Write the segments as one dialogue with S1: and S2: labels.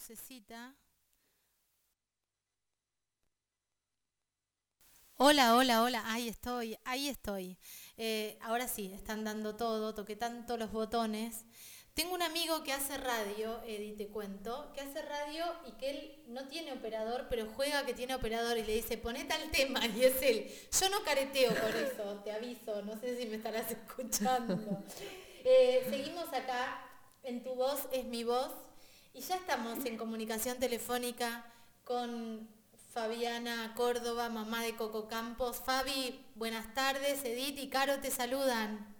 S1: lucecita. Hola, hola, hola, ahí estoy, ahí estoy. Eh, ahora sí, están dando todo, toqué tanto los botones. Tengo un amigo que hace radio, Eddie, te cuento, que hace radio y que él no tiene operador, pero juega que tiene operador y le dice, ponete al tema, y es él. Yo no careteo por eso, te aviso, no sé si me estarás escuchando. Eh, seguimos acá, en tu voz es mi voz, y ya estamos en comunicación telefónica con Fabiana Córdoba, mamá de Coco Campos. Fabi, buenas tardes. Edith y Caro te saludan.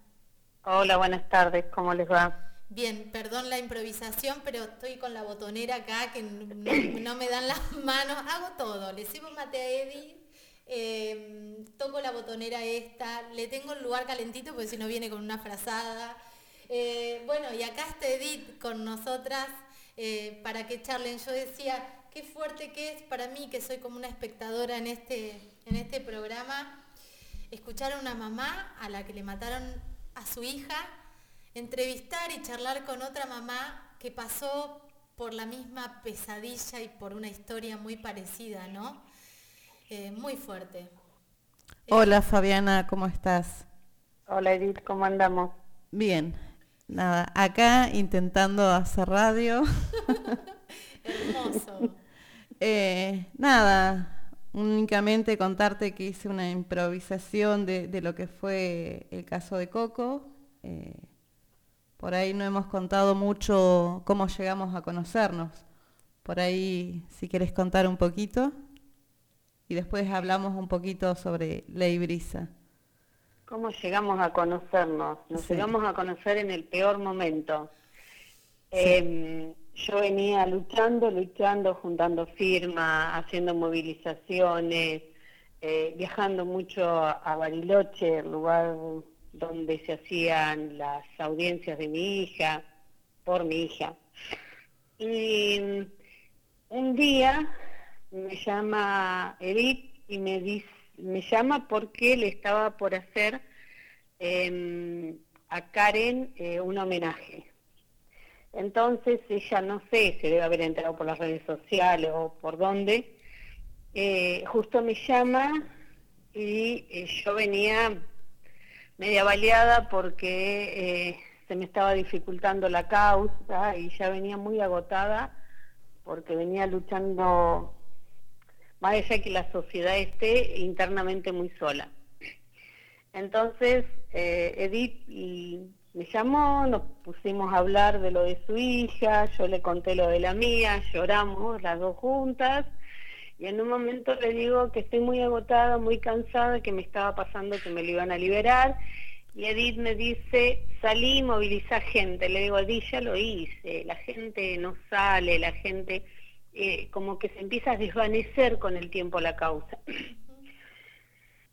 S2: Hola, buenas tardes. ¿Cómo les va?
S1: Bien, perdón la improvisación, pero estoy con la botonera acá que no, me dan las manos. Hago todo. Le sirvo mate a Edith. Em, toco la botonera esta, le tengo el lugar calentito porque si no viene con una frazada. Eh, bueno, y acá está Edith con nosotras. Eh, para que charlen. Yo decía, qué fuerte que es para mí, que soy como una espectadora en este, en este programa, escuchar a una mamá a la que le mataron a su hija, entrevistar y charlar con otra mamá que pasó por la misma pesadilla y por una historia muy parecida, ¿no? Eh, muy fuerte.
S3: Hola Fabiana, ¿cómo estás?
S2: Hola Edith, ¿cómo andamos?
S3: Bien, Nada, acá intentando hacer radio.
S1: Hermoso.
S3: Eh, nada, únicamente contarte que hice una improvisación de, lo que fue el caso de Coco. Eh, por ahí no hemos contado mucho cómo llegamos a conocernos. Por ahí, si quieres contar un poquito. Y después hablamos un poquito sobre Ley Brisa.
S2: ¿Cómo llegamos a conocernos? Nos llegamos a conocer en el peor momento. Em, yo venía luchando, luchando, juntando firmas, haciendo movilizaciones, eh, viajando mucho a Bariloche, el lugar donde se hacían las audiencias de mi hija, por mi hija. Y un día me llama Edith y me dice, me llama porque le estaba por hacer em, a Karen eh, un homenaje. Entonces ella no sé, se debe haber enterado por las redes sociales o por dónde, eh, justo me llama y eh, yo venía media baleada porque se me estaba dificultando la causa y ya venía muy agotada porque venía luchando más allá que la sociedad esté internamente muy sola. Entonces, eh, Edith me llamó, nos pusimos a hablar de lo de su hija, yo le conté lo de la mía, lloramos las dos juntas, y en un momento le digo que estoy muy agotada, muy cansada, que me estaba pasando que me lo iban a liberar, y Edith me dice, salí, moviliza gente. Le digo, Edith, ya lo hice, la gente no sale, la gente eh, como que se empieza a desvanecer con el tiempo la causa.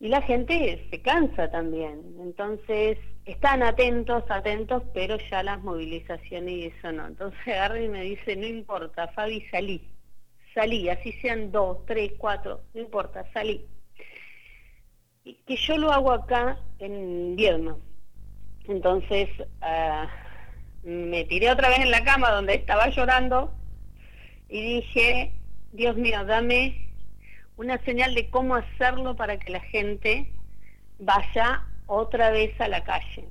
S2: Y la gente se cansa también. Entonces, están atentos, atentos, pero ya las movilizaciones y eso no. Entonces agarra y me dice, no importa, Fabi, salí. Salí, así sean dos, tres, cuatro, no importa, salí. Y que yo lo hago acá en invierno. Entonces, ah, me tiré otra vez en la cama donde estaba llorando y dije, Dios mío, dame una señal de cómo hacerlo para que la gente vaya otra vez a la calle.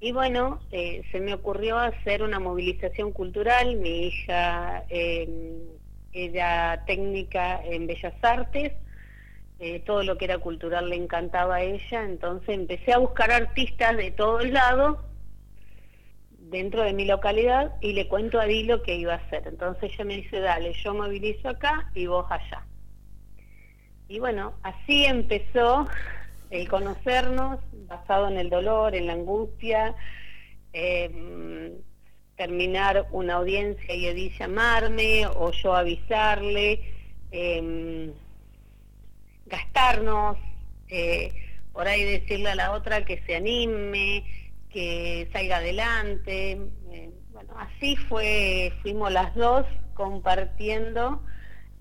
S2: Y bueno, eh, se me ocurrió hacer una movilización cultural. Mi hija eh, era técnica en Bellas Artes, eh, todo lo que era cultural le encantaba a ella, entonces empecé a buscar artistas de todos lados dentro de mi localidad y le cuento a Dilo que iba a hacer. Entonces ella me dice, dale, yo movilizo acá y vos allá. Y bueno, así empezó el conocernos, basado en el dolor, en la angustia, em, terminar una audiencia y Edith llamarme o yo avisarle, em, gastarnos, eh, por ahí decirle a la otra que se anime, que salga adelante. Eh, bueno, así fue, fuimos las dos compartiendo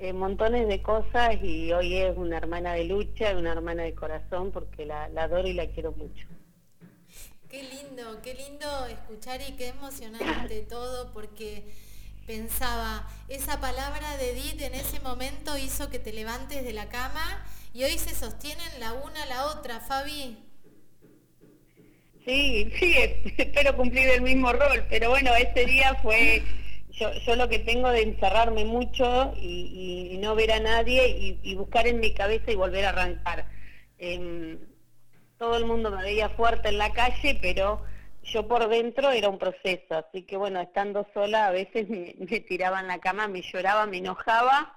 S2: eh, montones de cosas y hoy es una hermana de lucha, una hermana de corazón porque la, adoro y la quiero mucho.
S1: Qué lindo, qué lindo escuchar y qué emocionante todo porque pensaba, esa palabra de Edith en ese momento hizo que te levantes de la cama y hoy se sostienen la una a la otra, Fabi.
S2: Sí, sí, espero cumplir el mismo rol, pero bueno, ese día fue, yo, lo que tengo de encerrarme mucho y, no ver a nadie y, buscar en mi cabeza y volver a arrancar. Em, todo el mundo me veía fuerte en la calle, pero yo por dentro era un proceso, así que bueno, estando sola a veces me, me tiraba en la cama, me lloraba, me enojaba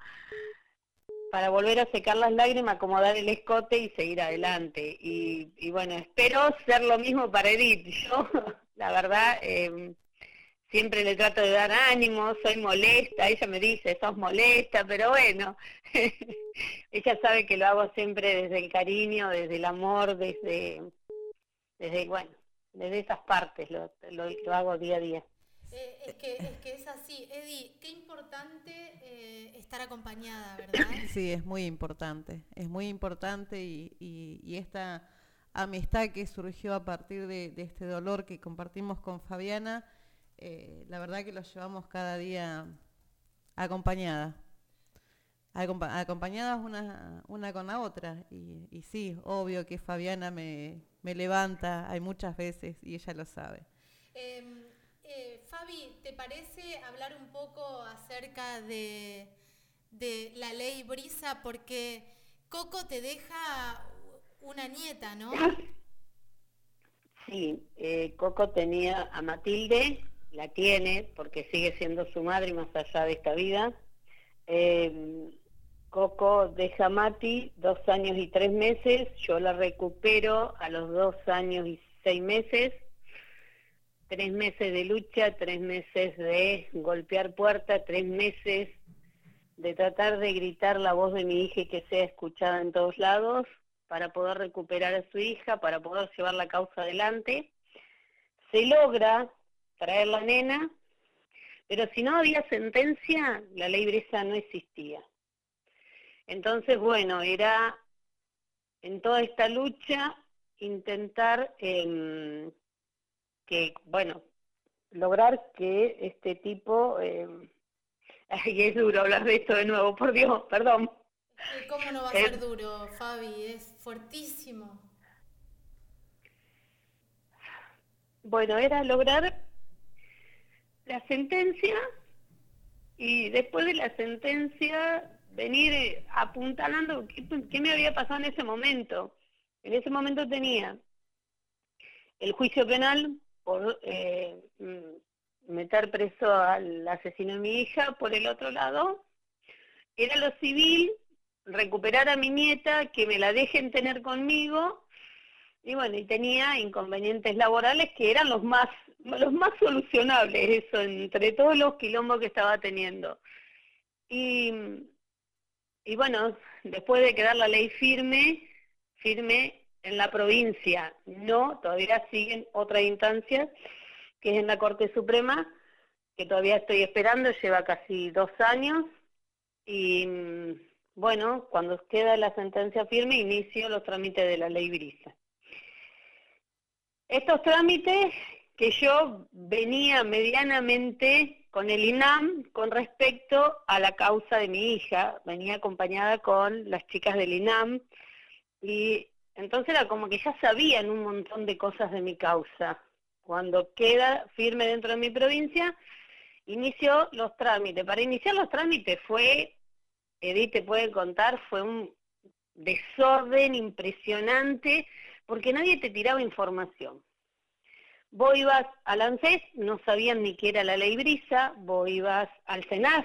S2: para volver a secar las lágrimas, acomodar el escote y seguir adelante. Y, bueno, espero ser lo mismo para Edith. Yo, la verdad, em, siempre le trato de dar ánimo, soy molesta, ella me dice, sos molesta, pero bueno, ella sabe que lo hago siempre desde el cariño, desde el amor, desde, desde bueno, desde esas partes lo, lo hago día a día.
S1: Eh, es, que, es que es así. Eddie, qué importante eh, estar acompañada, ¿verdad?
S3: Sí, es muy importante. Es muy importante y, esta amistad que surgió a partir de, este dolor que compartimos con Fabiana, eh, la verdad que lo llevamos cada día acompañada. acompañadas una, una con la otra. Y, sí, obvio que Fabiana me, me levanta, hay muchas veces y ella lo sabe.
S1: Em, eh, Fabi, ¿te parece hablar un poco acerca de, la ley Brisa? Porque Coco te deja una nieta, ¿no?
S2: Sí, eh, Coco tenía a Matilde, la tiene porque sigue siendo su madre más allá de esta vida. Eh, Coco deja Mati dos años y tres meses, yo la recupero a los dos años y seis meses tres meses de lucha, tres meses de golpear puerta, tres meses de tratar de gritar la voz de mi hija y que sea escuchada en todos lados para poder recuperar a su hija, para poder llevar la causa adelante. Se logra traer la nena, pero si no había sentencia, la ley Bresa no existía. Entonces, bueno, era en toda esta lucha intentar eh, que, bueno, lograr que este tipo... Eh, ay, es duro hablar de esto de nuevo, por Dios, perdón.
S1: ¿Cómo no va a ser duro, Fabi? Es fuertísimo.
S2: Bueno, era lograr la sentencia y después de la sentencia venir eh, apuntalando qué, me había pasado en ese momento. En ese momento tenía el juicio penal por eh, mm, meter preso al asesino de mi hija, por el otro lado, era lo civil, recuperar a mi nieta, que me la dejen tener conmigo, y bueno, y tenía inconvenientes laborales que eran los más, los más solucionables, eso, entre todos los quilombos que estaba teniendo. Y, y bueno, después de quedar la ley firme, firme en la provincia no, todavía siguen otras instancias, que es en la Corte Suprema, que todavía estoy esperando, lleva casi dos años, y bueno, cuando queda la sentencia firme, inicio los trámites de la ley Brisa. Estos trámites que yo venía medianamente con el INAM con respecto a la causa de mi hija, venía acompañada con las chicas del INAM, y entonces era como que ya sabían un montón de cosas de mi causa. Cuando queda firme dentro de mi provincia, inició los trámites. Para iniciar los trámites fue, Edith te puede contar, fue un desorden impresionante porque nadie te tiraba información. Vos ibas al ANSES, no sabían ni qué era la ley brisa, vos ibas al CENAF,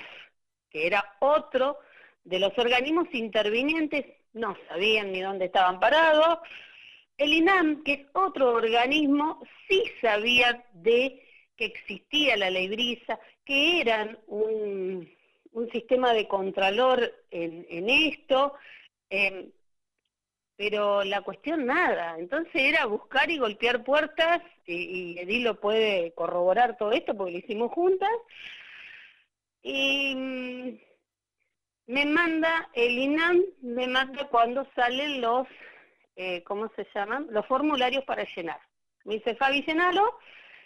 S2: que era otro de los organismos intervinientes no sabían ni dónde estaban parados. El INAM, que es otro organismo, sí sabía de que existía la ley brisa, que eran un, sistema de contralor en, esto, em, pero la cuestión nada. Entonces era buscar y golpear puertas, y, y Edil lo puede corroborar todo esto porque lo hicimos juntas, y me manda, el INAM me manda cuando salen los, eh, ¿cómo se llaman? Los formularios para llenar. Me dice, Fabi, llenalo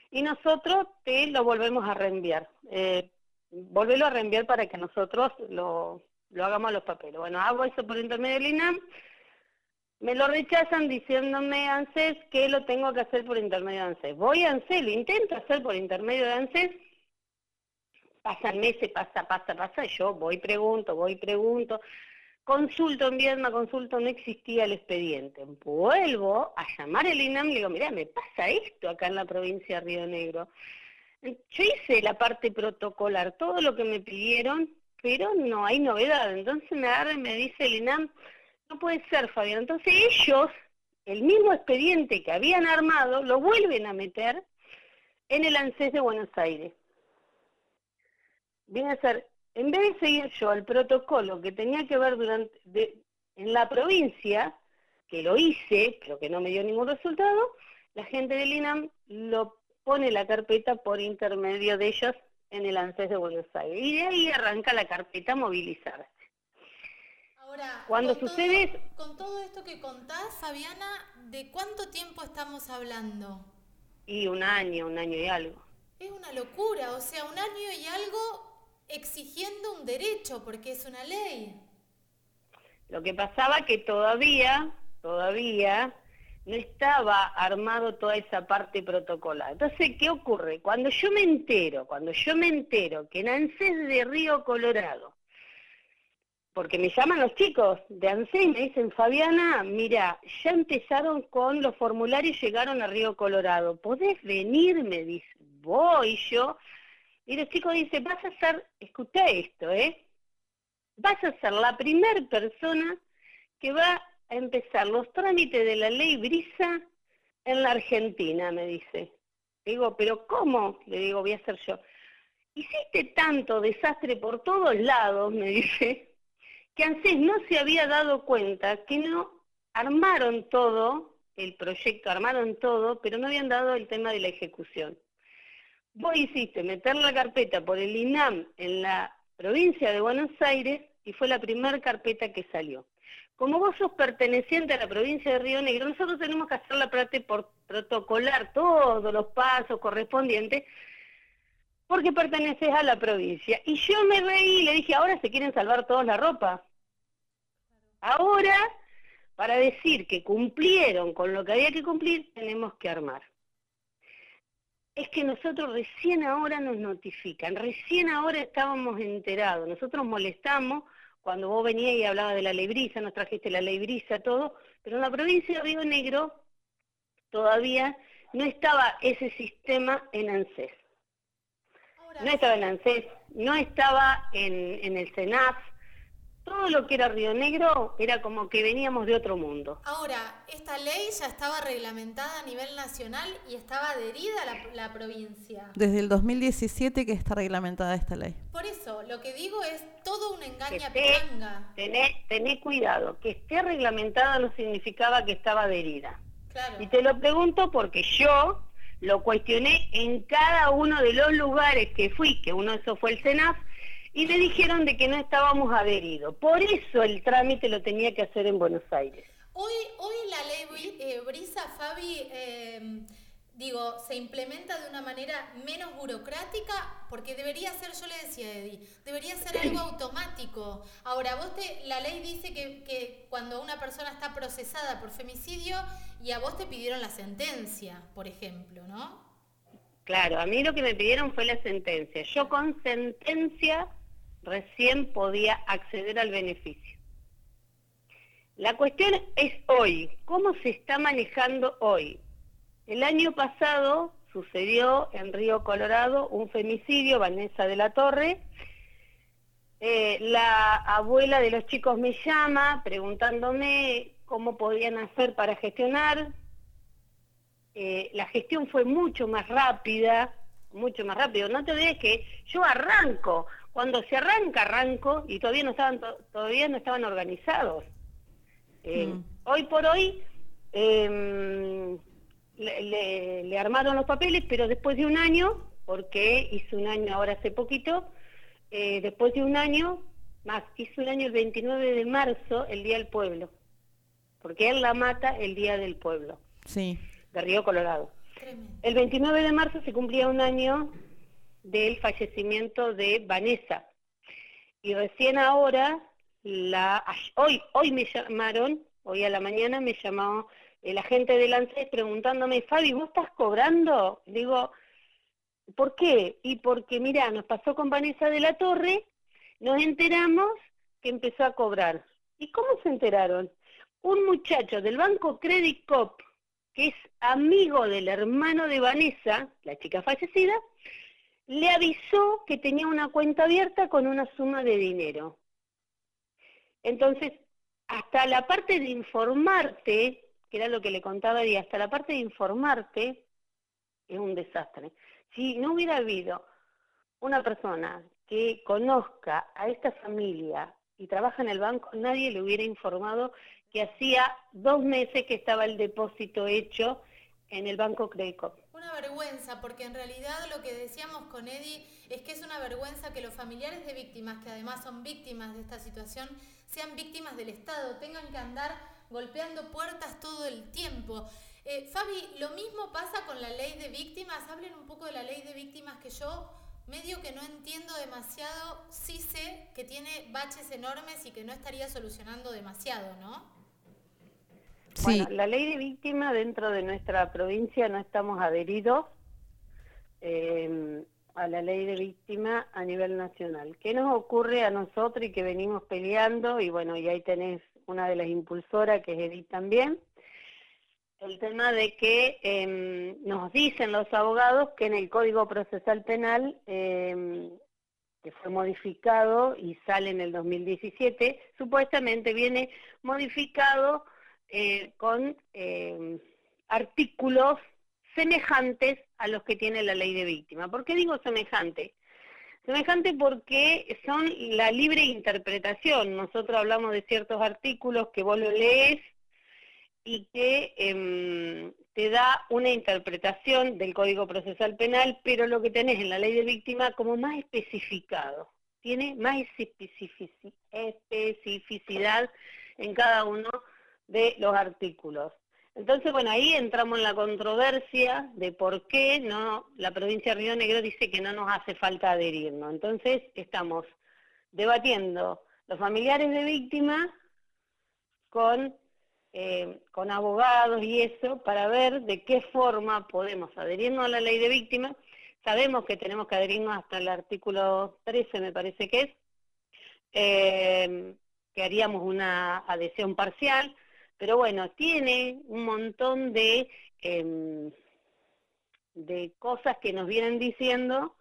S2: y nosotros te lo volvemos a reenviar. Eh, volverlo a reenviar para que nosotros lo, lo hagamos a los papeles. Bueno, hago eso por intermedio del INAM, me lo rechazan diciéndome ANSES que lo tengo que hacer por intermedio de ANSES. Voy a ANSES, lo intento hacer por intermedio de ANSES, pasan meses, pasa, pasa, pasa, yo voy, pregunto, voy, pregunto, consulto en Viedma, consulto, no existía el expediente. Vuelvo a llamar al INAM y digo, mira, me pasa esto acá en la provincia de Río Negro. Yo hice la parte protocolar, todo lo que me pidieron, pero no hay novedad. Entonces me agarra y me dice el INAM, no puede ser, Fabián. Entonces ellos, el mismo expediente que habían armado, lo vuelven a meter en el ANSES de Buenos Aires. Viene a ser, en vez de seguir yo el protocolo que tenía que ver durante en la provincia, que lo hice, pero que no me dio ningún resultado, la gente del INAM lo pone la carpeta por intermedio de ellos en el ANSES de Buenos Aires. Y de ahí arranca la carpeta a movilizarse.
S1: Ahora, cuando sucede... con todo esto que contás, Fabiana, ¿de cuánto tiempo estamos hablando?
S2: Y un año, un año y algo.
S1: Es una locura, o sea, un año y algo exigiendo un derecho, porque es una ley.
S2: Lo que pasaba que todavía, todavía, no estaba armado toda esa parte protocolar. Entonces, ¿qué ocurre? Cuando yo me entero, cuando yo me entero que en ANSES de Río Colorado, porque me llaman los chicos de ANSES y me dicen, Fabiana, mira, ya empezaron con los formularios y llegaron a Río Colorado, ¿podés venir? Me dice, voy yo. Y los chicos dicen, vas a ser, escucha esto, ¿eh? Vas a ser la primer persona que va empezar los trámites de la ley Brisa en la Argentina, me dice. Digo, pero ¿cómo? Le digo, voy a hacer yo. Hiciste tanto desastre por todos lados, me dice, que ANSES no se había dado cuenta que no armaron todo, el proyecto, armaron todo, pero no habían dado el tema de la ejecución. Vos hiciste meter la carpeta por el INAM en la provincia de Buenos Aires y fue la primera carpeta que salió. Como vos sos perteneciente a la provincia de Río Negro, nosotros tenemos que hacer la parte por protocolar todos los pasos correspondientes porque perteneces a la provincia. Y yo me reí y le dije, ahora se quieren salvar todos la ropa. Ahora, para decir que cumplieron con lo que había que cumplir, tenemos que armar. Es que nosotros recién ahora nos notifican, recién ahora estábamos enterados, nosotros molestamos cuando vos venías y hablabas de la ley nos trajiste la ley brisa, todo, pero en la provincia de Río Negro todavía no estaba ese sistema en ANSES. No estaba en ANSES, no estaba en, en el CENAF, todo lo que era Río Negro era como que veníamos de otro mundo.
S1: Ahora, esta ley ya estaba reglamentada a nivel nacional y estaba adherida a la, provincia.
S3: Desde el 2017 que está reglamentada esta ley.
S1: Por eso, lo que digo es todo un engaña
S2: Tené, tené cuidado, que esté reglamentada no significaba que estaba adherida. Y te lo pregunto porque yo lo cuestioné en cada uno de los lugares que fui, que uno de esos fue el CENAF, y le dijeron de que no estábamos adheridos. Por eso el trámite lo tenía que hacer en Buenos Aires.
S1: Hoy, hoy la ley eh, Brisa, Fabi, em, digo, se implementa de una manera menos burocrática, porque debería ser, yo le decía a Eddie, debería ser algo automático. Ahora, vos te, la ley dice que, que cuando una persona está procesada por femicidio y a vos te pidieron la sentencia, por ejemplo, ¿no?
S2: Claro, a mí lo que me pidieron fue la sentencia. Yo con sentencia recién podía acceder al beneficio. La cuestión es hoy, ¿cómo se está manejando hoy? El año pasado sucedió en Río Colorado un femicidio, Vanessa de la Torre. Eh, la abuela de los chicos me llama preguntándome cómo podían hacer para gestionar. Eh, la gestión fue mucho más rápida, mucho más rápido. No te olvides que yo arranco, cuando se arranca, arranco y todavía no estaban, todavía no estaban organizados. Eh, mm. Hoy por hoy em, le, armaron los papeles, pero después de un año, porque hizo un año ahora hace poquito, eh, después de un año, más, hizo un año el 29 de marzo, el Día del Pueblo, porque él la mata el Día del Pueblo.
S3: Sí.
S2: De Río Colorado. El 29 de marzo se cumplía un año del fallecimiento de Vanessa. Y recién ahora, la, hoy, hoy me llamaron, hoy a la mañana me llamó el agente del ANSES preguntándome, Fabi, ¿vos estás cobrando? Digo, ¿por qué? Y porque, mira, nos pasó con Vanessa de la Torre, nos enteramos que empezó a cobrar. ¿Y cómo se enteraron? Un muchacho del banco Credit Cop, que es amigo del hermano de Vanessa, la chica fallecida, le avisó que tenía una cuenta abierta con una suma de dinero. Entonces, hasta la parte de informarte que era lo que le contaba y hasta la parte de informarte es un desastre. Si no hubiera habido una persona que conozca a esta familia y trabaja en el banco, nadie le hubiera informado que hacía dos meses que estaba el depósito hecho en el Banco Credicop.
S1: Una vergüenza, porque en realidad lo que decíamos con Eddie es que es una vergüenza que los familiares de víctimas, que además son víctimas de esta situación, sean víctimas del Estado, tengan que andar golpeando puertas todo el tiempo. Eh, Fabi, lo mismo pasa con la ley de víctimas. Hablen un poco de la ley de víctimas que yo medio que no entiendo demasiado. Sí sé que tiene baches enormes y que no estaría solucionando demasiado, ¿no?
S2: Sí. Bueno, la ley de víctimas dentro de nuestra provincia no estamos adheridos eh, a la ley de víctimas a nivel nacional. ¿Qué nos ocurre a nosotros y que venimos peleando? Y bueno, y ahí tenés una de las impulsoras, que es Edith también, el tema de que em, nos dicen los abogados que en el Código Procesal Penal, em, que fue modificado y sale en el 2017, supuestamente viene modificado eh, con em, artículos semejantes a los que tiene la ley de víctima. ¿Por qué digo semejante? Semejante porque son la libre interpretación. Nosotros hablamos de ciertos artículos que vos lo lees y que em, te da una interpretación del Código Procesal Penal, pero lo que tenés en la ley de víctima como más especificado. Tiene más especificidad en cada uno de los artículos. Entonces, bueno, ahí entramos en la controversia de por qué no la provincia de Río Negro dice que no nos hace falta adherirnos. Entonces, estamos debatiendo los familiares de víctimas con, eh, con abogados y eso para ver de qué forma podemos adherirnos a la ley de víctimas. Sabemos que tenemos que adherirnos hasta el artículo 13, me parece que es, eh, que haríamos una adhesión parcial pero bueno, tiene un montón de, em, de cosas que nos vienen diciendo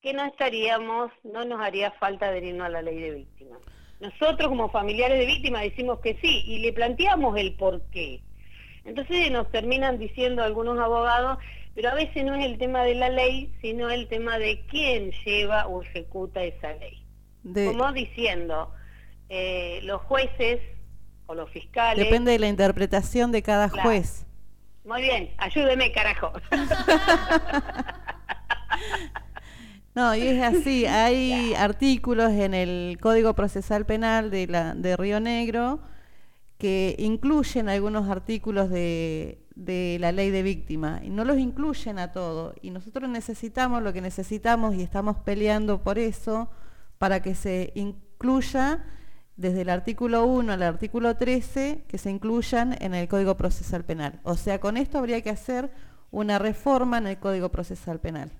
S2: que no estaríamos, no nos haría falta adherirnos a la ley de víctimas. Nosotros como familiares de víctimas decimos que sí y le planteamos el por qué. Entonces nos terminan diciendo algunos abogados, pero a veces no es el tema de la ley, sino el tema de quién lleva o ejecuta esa ley. Como diciendo, eh, los jueces o los fiscales.
S3: Depende de la interpretación de cada juez.
S2: Muy bien, ayúdeme, carajo.
S3: No, y es así, hay artículos en el Código Procesal Penal de, la, de Río Negro que incluyen algunos artículos de, de la ley de víctima y no los incluyen a todo. Y nosotros necesitamos lo que necesitamos y estamos peleando por eso, para que se incluya desde el artículo 1 al artículo 13 que se incluyan en el Código Procesal Penal. O sea, con esto habría que hacer una reforma en el Código Procesal Penal.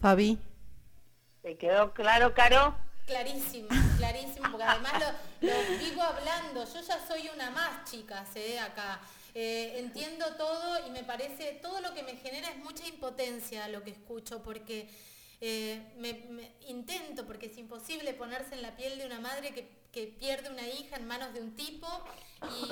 S3: Fabi.
S2: ¿Te quedó claro, Caro?
S1: Clarísimo, clarísimo, porque además lo, vivo hablando. Yo ya soy una más, chicas, ¿eh? acá. Eh, entiendo todo y me parece, todo lo que me genera es mucha impotencia lo que escucho, porque eh, me, intento, porque es imposible ponerse en la piel de una madre que, pierde una hija en manos de un tipo y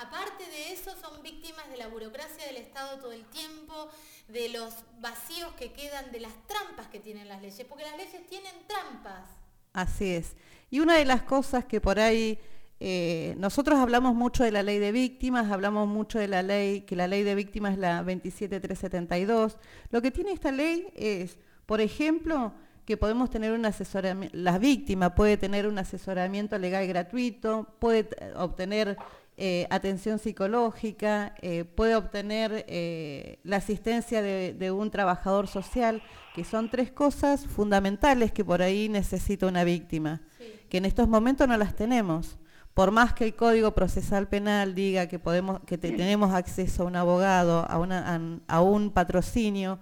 S1: aparte de eso son víctimas de la burocracia del Estado todo el tiempo, de los vacíos que quedan, de las trampas que tienen las leyes, porque las leyes tienen trampas.
S3: Así es. Y una de las cosas que por ahí eh, nosotros hablamos mucho de la ley de víctimas, hablamos mucho de la ley, que la ley de víctimas es la 27372. Lo que tiene esta ley es por ejemplo, que podemos tener un asesoramiento, la víctima puede tener un asesoramiento legal gratuito, puede obtener eh, atención psicológica, eh, puede obtener eh, la asistencia de, un trabajador social, que son tres cosas fundamentales que por ahí necesita una víctima, que en estos momentos no las tenemos. Por más que el Código Procesal Penal diga que, podemos, que tenemos acceso a un abogado, a, a un patrocinio,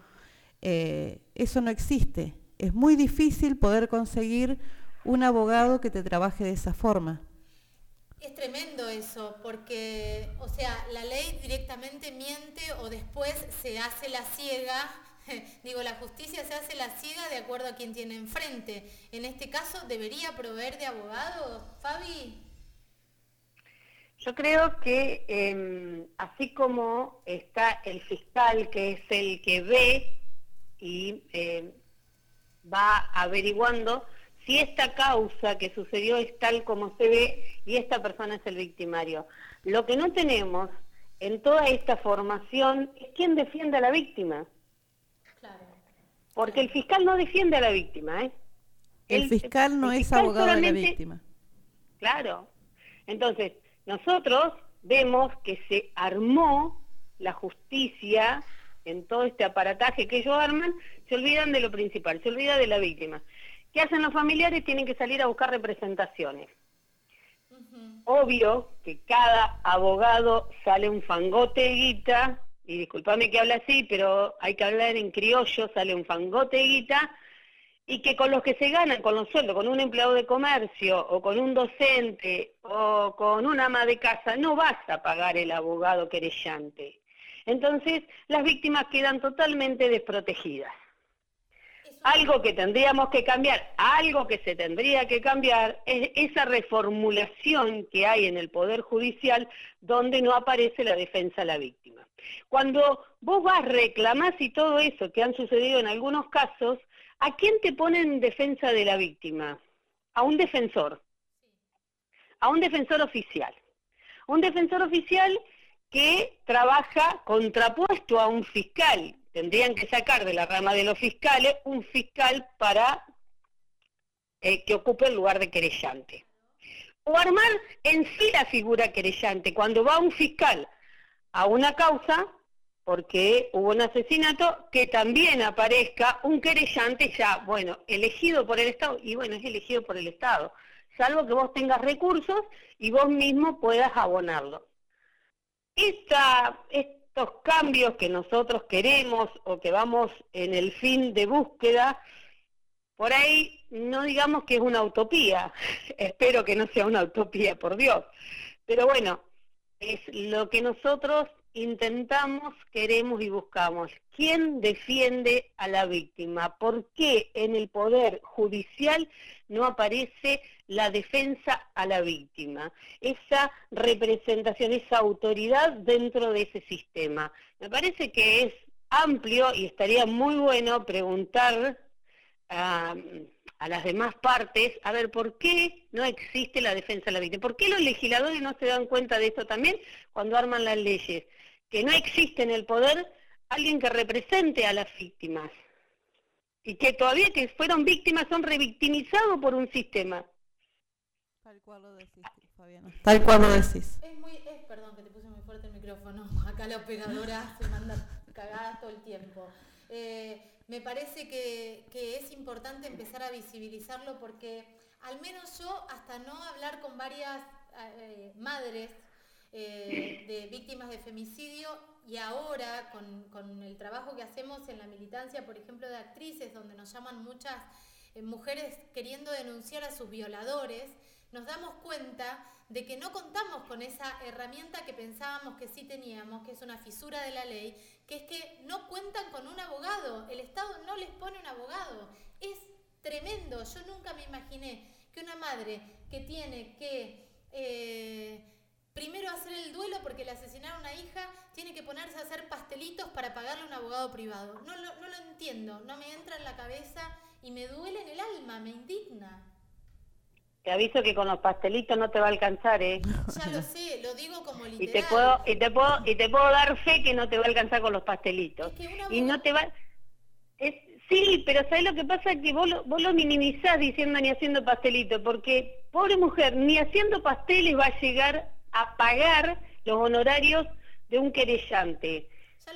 S3: eso no existe es muy difícil poder conseguir un abogado que te trabaje de esa forma.
S1: Es tremendo eso, porque, o sea, la ley directamente miente o después se hace la ciega. Digo, la justicia se hace la ciega de acuerdo a quien tiene enfrente. En este caso, ¿debería proveer de abogado, Fabi?
S2: Yo creo que em, así como está el fiscal, que es el que ve y em, va averiguando si esta causa que sucedió es tal como se ve y esta persona es el victimario. Lo que no tenemos en toda esta formación es quién defiende a la víctima. Porque el fiscal no defiende a la víctima. ¿eh?
S3: El, fiscal no es abogado de la víctima.
S2: Claro. Entonces, nosotros vemos que se armó la justicia en todo este aparataje que ellos arman, se olvidan de lo principal, se olvida de la víctima. ¿Qué hacen los familiares? Tienen que salir a buscar representaciones. Obvio que cada abogado sale un fangote de guita, y discúlpame que hable así, pero hay que hablar en criollo, sale un fangote de guita, y que con los que se ganan, con los sueldos, con un empleado de comercio, o con un docente, o con una ama de casa, no vas a pagar el abogado querellante. Entonces, las víctimas quedan totalmente desprotegidas. Algo que tendríamos que cambiar, algo que se tendría que cambiar es esa reformulación que hay en el Poder Judicial donde no aparece la defensa a la víctima. Cuando vos vas, reclamás y todo eso que han sucedido en algunos casos, ¿a quién te ponen en defensa de la víctima? A un defensor, a un defensor oficial. Un defensor oficial que trabaja contrapuesto a un fiscal. Tendrían que sacar de la rama de los fiscales un fiscal para eh, que ocupe el lugar de querellante. O armar en sí la figura querellante. Cuando va un fiscal a una causa, porque hubo un asesinato, que también aparezca un querellante ya, bueno, elegido por el Estado, y bueno, es elegido por el Estado, salvo que vos tengas recursos y vos mismo puedas abonarlo estos cambios que nosotros queremos o que vamos en el fin de búsqueda, por ahí no digamos que es una utopía, espero que no sea una utopía, por Dios, pero bueno, es lo que nosotros intentamos, queremos y buscamos. ¿Quién defiende a la víctima? ¿Por qué en el Poder Judicial no aparece la defensa a la víctima? Esa representación, esa autoridad dentro de ese sistema. Me parece que es amplio y estaría muy bueno preguntar a, a las demás partes, a ver, ¿por qué no existe la defensa a la víctima? ¿Por qué los legisladores no se dan cuenta de esto también cuando arman las leyes? Que no existe en el poder alguien que represente a las víctimas y que todavía que fueron víctimas son revictimizados por un sistema.
S3: Tal cual lo decís, Fabiana. Tal cual lo decís.
S1: Es muy, es, perdón que te puse muy fuerte el micrófono. Acá la operadora se manda cagadas todo el tiempo. Eh, me parece que, que, es importante empezar a visibilizarlo porque al menos yo, hasta no hablar con varias eh, madres eh, de víctimas de femicidio y ahora con, el trabajo que hacemos en la militancia, por ejemplo, de actrices, donde nos llaman muchas eh, mujeres queriendo denunciar a sus violadores, nos damos cuenta de que no contamos con esa herramienta que pensábamos que sí teníamos, que es una fisura de la ley, que es que no cuentan con un abogado, el Estado no les pone un abogado. Es tremendo, yo nunca me imaginé que una madre que tiene que... Eh, primero hacer el duelo porque le asesinaron a una hija, tiene que ponerse a hacer pastelitos para pagarle a un abogado privado. No lo, no lo entiendo, no me entra en la cabeza y me duele en el alma, me indigna.
S2: Te aviso que con los pastelitos no te va a alcanzar, ¿eh?
S1: Ya lo sé, lo digo como literal.
S2: Y te puedo, y te puedo, y te puedo dar fe que no te va a alcanzar con los pastelitos. y no te va... Es, Sí, pero ¿sabes lo que pasa? Que vos lo, vos lo minimizás diciendo ni haciendo pastelito, porque pobre mujer, ni haciendo pasteles va a llegar a pagar los honorarios de un querellante.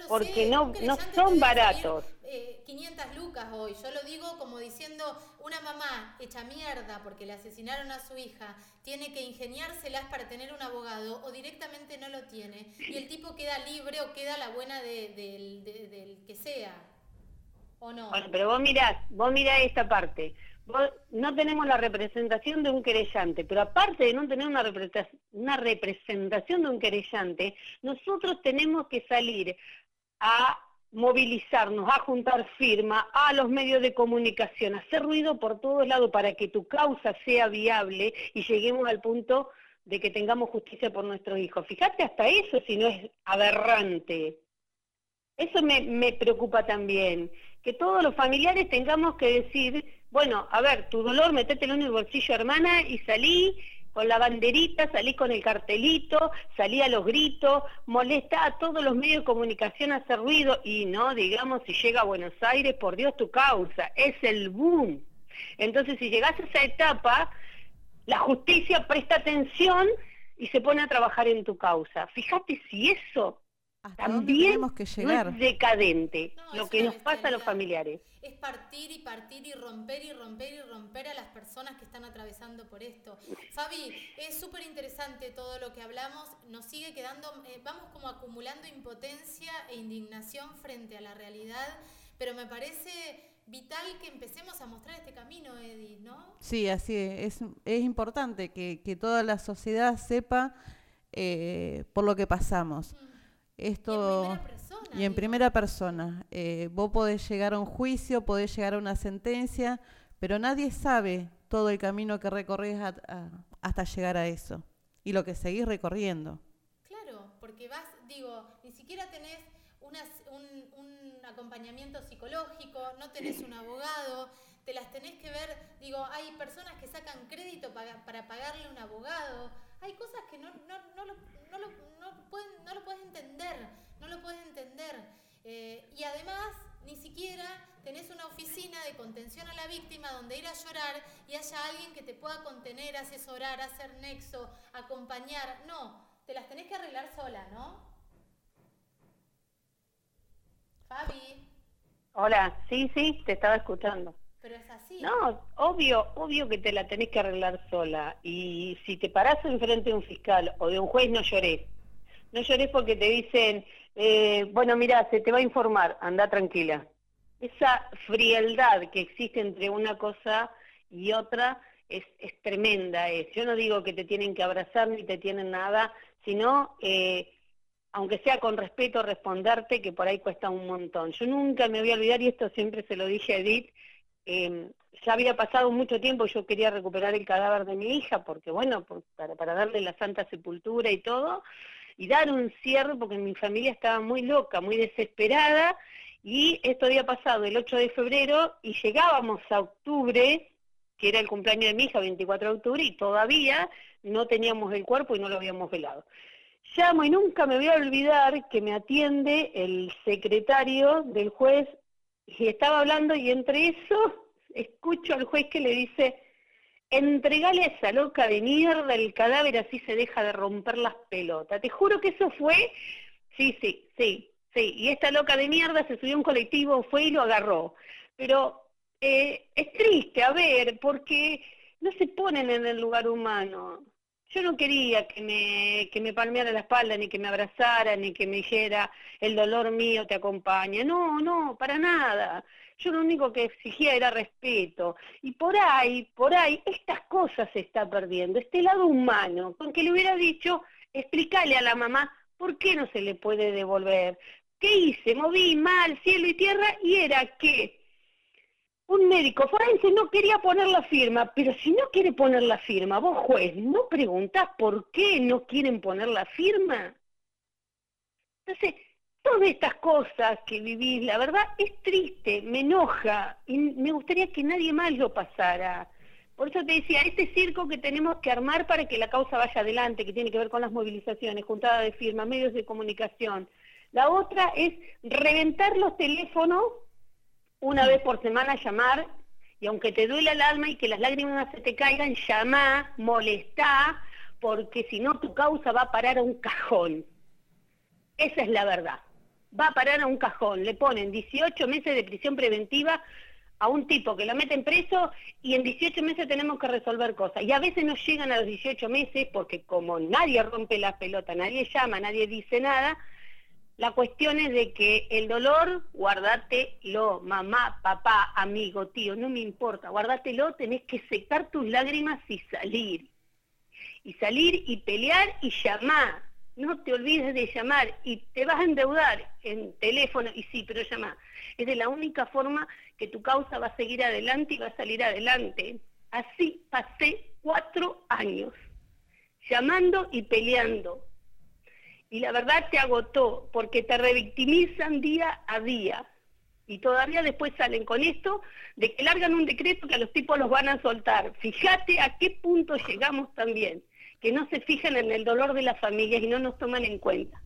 S2: porque no, no son baratos.
S1: 500 eh, lucas hoy, yo lo digo como diciendo, una mamá hecha mierda porque le asesinaron a su hija, tiene que ingeniárselas para tener un abogado o directamente no lo tiene y el tipo queda libre o queda la buena de, del que sea. ¿O no?
S2: Bueno, pero vos mirás, vos mirás esta parte. No tenemos la representación de un querellante, pero aparte de no tener una representación de un querellante, nosotros tenemos que salir a movilizarnos, a juntar firma, a los medios de comunicación, hacer ruido por todos lados para que tu causa sea viable y lleguemos al punto de que tengamos justicia por nuestros hijos. Fíjate hasta eso si no es aberrante. Eso me preocupa también, que todos los familiares tengamos que decir, bueno, a ver, tu dolor, metételo en el bolsillo, hermana, y salí con la banderita, salí con el cartelito, salí a los gritos, molesta a todos los medios de comunicación a hacer ruido y no, digamos, si llega a Buenos Aires, por Dios tu causa, es el boom. Entonces, si llegas a esa etapa, la justicia presta atención y se pone a trabajar en tu causa. Fíjate si eso también que llegar? es decadente, lo que nos pasa a los familiares.
S1: Es partir y partir y romper y romper y romper a las personas que están atravesando por esto. Fabi, es súper interesante todo lo que hablamos, nos sigue quedando, eh, vamos como acumulando impotencia e indignación frente a la realidad, pero me parece vital que empecemos a mostrar este camino, Edith, ¿no?
S3: Sí, así es, es, importante que, toda la sociedad sepa eh, por lo que pasamos. Mm. Esto, y en primera persona. Eh, vos podés llegar a un juicio, podés llegar a una sentencia, pero nadie sabe todo el camino que recorres hasta llegar a eso y lo que seguís recorriendo.
S1: Claro, porque vas, digo, ni siquiera tenés un, acompañamiento psicológico, no tenés un abogado, te las tenés que ver, digo, hay personas que sacan crédito para, para pagarle un abogado, hay cosas que no, no, no, lo, no, lo, no, pueden, no lo puedes entender, no lo puedes entender. Eh, y además, ni siquiera tenés una oficina de contención a la víctima donde ir a llorar y haya alguien que te pueda contener, asesorar, hacer nexo, acompañar. No, te las tenés que arreglar sola, ¿no? Fabi.
S2: Hola, sí, sí, te estaba escuchando.
S1: Es.
S2: No, obvio, obvio que te la tenés que arreglar sola. Y si te parás enfrente de un fiscal o de un juez, no llorés. No llorés porque te dicen, eh, bueno, mira, se te va a informar, anda tranquila. Esa frialdad que existe entre una cosa y otra es, es tremenda. Es. Yo no digo que te tienen que abrazar ni te tienen nada, sino, eh, aunque sea con respeto, responderte, que por ahí cuesta un montón. Yo nunca me voy a olvidar, y esto siempre se lo dije a Edith, eh, ya había pasado mucho tiempo, yo quería recuperar el cadáver de mi hija, porque bueno, para, para, darle la santa sepultura y todo, y dar un cierre, porque mi familia estaba muy loca, muy desesperada, y esto había pasado el 8 de febrero, y llegábamos a octubre, que era el cumpleaños de mi hija, 24 de octubre, y todavía no teníamos el cuerpo y no lo habíamos velado. Llamo y nunca me voy a olvidar que me atiende el secretario del juez y estaba hablando y entre eso escucho al juez que le dice, entregale a esa loca de mierda el cadáver así se deja de romper las pelotas. Te juro que eso fue, sí, sí, sí, sí. Y esta loca de mierda se subió a un colectivo, fue y lo agarró. Pero eh, es triste, a ver, porque no se ponen en el lugar humano. Yo no quería que me, que me palmeara la espalda, ni que me abrazara, ni que me dijera, el dolor mío te acompaña. No, no, para nada. Yo lo único que exigía era respeto. Y por ahí, por ahí, estas cosas se está perdiendo, este lado humano, con que le hubiera dicho, explícale a la mamá por qué no se le puede devolver. ¿Qué hice? Moví mal cielo y tierra y era que un médico forense no quería poner la firma, pero si no quiere poner la firma, vos juez, ¿no preguntás por qué no quieren poner la firma? Entonces, todas estas cosas que vivís, la verdad es triste, me enoja y me gustaría que nadie más lo pasara. Por eso te decía, este circo que tenemos que armar para que la causa vaya adelante, que tiene que ver con las movilizaciones, juntada de firmas, medios de comunicación. La otra es reventar los teléfonos una vez por semana llamar y aunque te duele el alma y que las lágrimas se te caigan, llama, molestá, porque si no tu causa va a parar a un cajón. Esa es la verdad. Va a parar a un cajón. Le ponen 18 meses de prisión preventiva a un tipo que lo meten preso y en 18 meses tenemos que resolver cosas. Y a veces no llegan a los 18 meses porque como nadie rompe la pelota, nadie llama, nadie dice nada, la cuestión es de que el dolor, guardátelo, mamá, papá, amigo, tío, no me importa, guardátelo, tenés que secar tus lágrimas y salir. Y salir y pelear y llamar. No te olvides de llamar y te vas a endeudar en teléfono y sí, pero llama. Es de la única forma que tu causa va a seguir adelante y va a salir adelante. Así pasé cuatro años, llamando y peleando, y la verdad te agotó porque te revictimizan día a día. Y todavía después salen con esto de que largan un decreto que a los tipos los van a soltar. Fíjate a qué punto llegamos también, que no se fijan en el dolor de las familias y no nos toman en cuenta.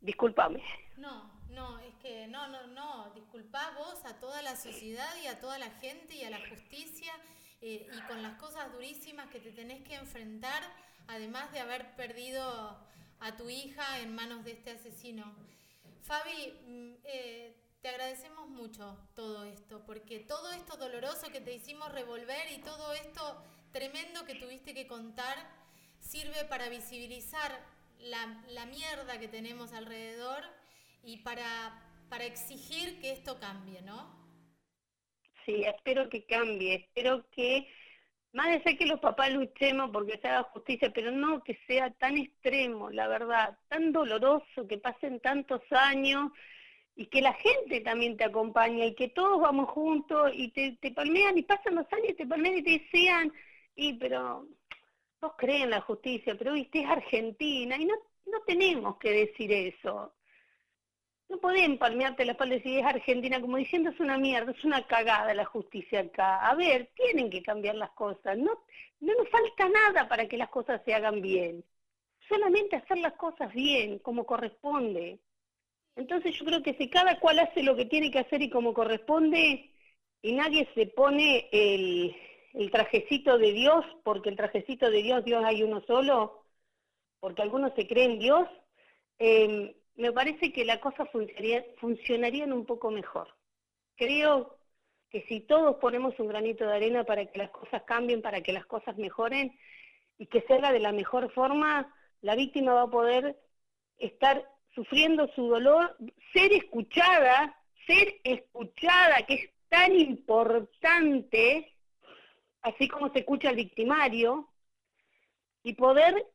S2: Discúlpame.
S1: No, no, es que no, no, no, disculpá vos a toda la sociedad y a toda la gente y a la justicia eh, y con las cosas durísimas que te tenés que enfrentar, además de haber perdido a tu hija en manos de este asesino. Fabi, mm, eh, te agradecemos mucho todo esto, porque todo esto doloroso que te hicimos revolver y todo esto tremendo que tuviste que contar sirve para visibilizar la, la mierda que tenemos alrededor y para, para exigir que esto cambie, ¿no?
S2: Sí, espero que cambie, espero que más de ser que los papás luchemos porque se haga justicia, pero no que sea tan extremo, la verdad, tan doloroso, que pasen tantos años y que la gente también te acompañe y que todos vamos juntos y te, te palmean y pasan los años y te palmean y te decían, y pero no creen en la justicia, pero viste, es Argentina y no, no tenemos que decir eso. No pueden palmearte la espalda y decir es Argentina, como diciendo es una mierda, es una cagada la justicia acá. A ver, tienen que cambiar las cosas. No, no nos falta nada para que las cosas se hagan bien. Solamente hacer las cosas bien, como corresponde. Entonces yo creo que si cada cual hace lo que tiene que hacer y como corresponde, y nadie se pone el, el trajecito de Dios, porque el trajecito de Dios, Dios hay uno solo, porque algunos se creen Dios, eh, me parece que la cosa funcionaría, funcionarían un poco mejor. Creo que si todos ponemos un granito de arena para que las cosas cambien, para que las cosas mejoren y que se haga de la mejor forma, la víctima va a poder estar sufriendo su dolor, ser escuchada, ser escuchada, que es tan importante, así como se escucha al victimario, y poder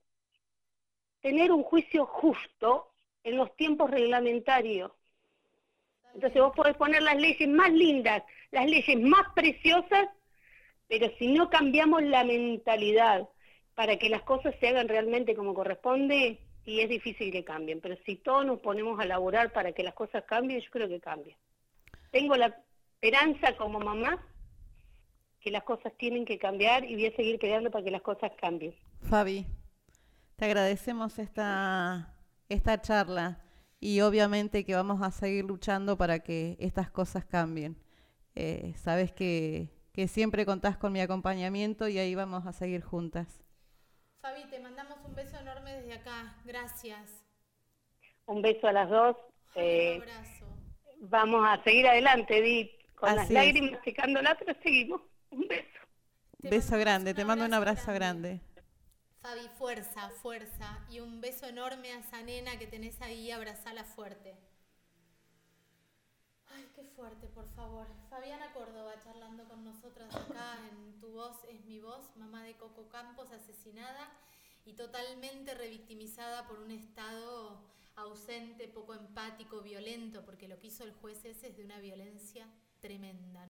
S2: tener un juicio justo en los tiempos reglamentarios. Entonces vos podés poner las leyes más lindas, las leyes más preciosas, pero si no cambiamos la mentalidad para que las cosas se hagan realmente como corresponde, y es difícil que cambien, pero si todos nos ponemos a laborar para que las cosas cambien, yo creo que cambien. Tengo la esperanza como mamá que las cosas tienen que cambiar y voy a seguir peleando para que las cosas cambien.
S3: Fabi, te agradecemos esta esta charla y obviamente que vamos a seguir luchando para que estas cosas cambien. Eh, sabes que, que siempre contás con mi acompañamiento y ahí vamos a seguir juntas.
S1: Fabi, te mandamos un beso enorme desde acá. Gracias.
S2: Un beso a las dos.
S1: un
S2: Eh,
S1: abrazo.
S2: vamos a seguir adelante, Edith, con las
S3: es.
S2: lágrimas secándola, pero seguimos. Un beso.
S1: Te
S3: Beso grande,
S1: un
S3: te mando un
S1: abrazo
S3: abrazo grande.
S1: Fabi, fuerza, fuerza. Y un beso enorme a esa nena que tenés ahí, abrazala fuerte. Ay, qué fuerte, por favor. Fabiana Córdoba charlando con nosotras acá en Tu Voz es mi voz, mamá de Coco Campos asesinada y totalmente revictimizada por un estado ausente, poco empático, violento, porque lo que hizo el juez ese es de una violencia tremenda.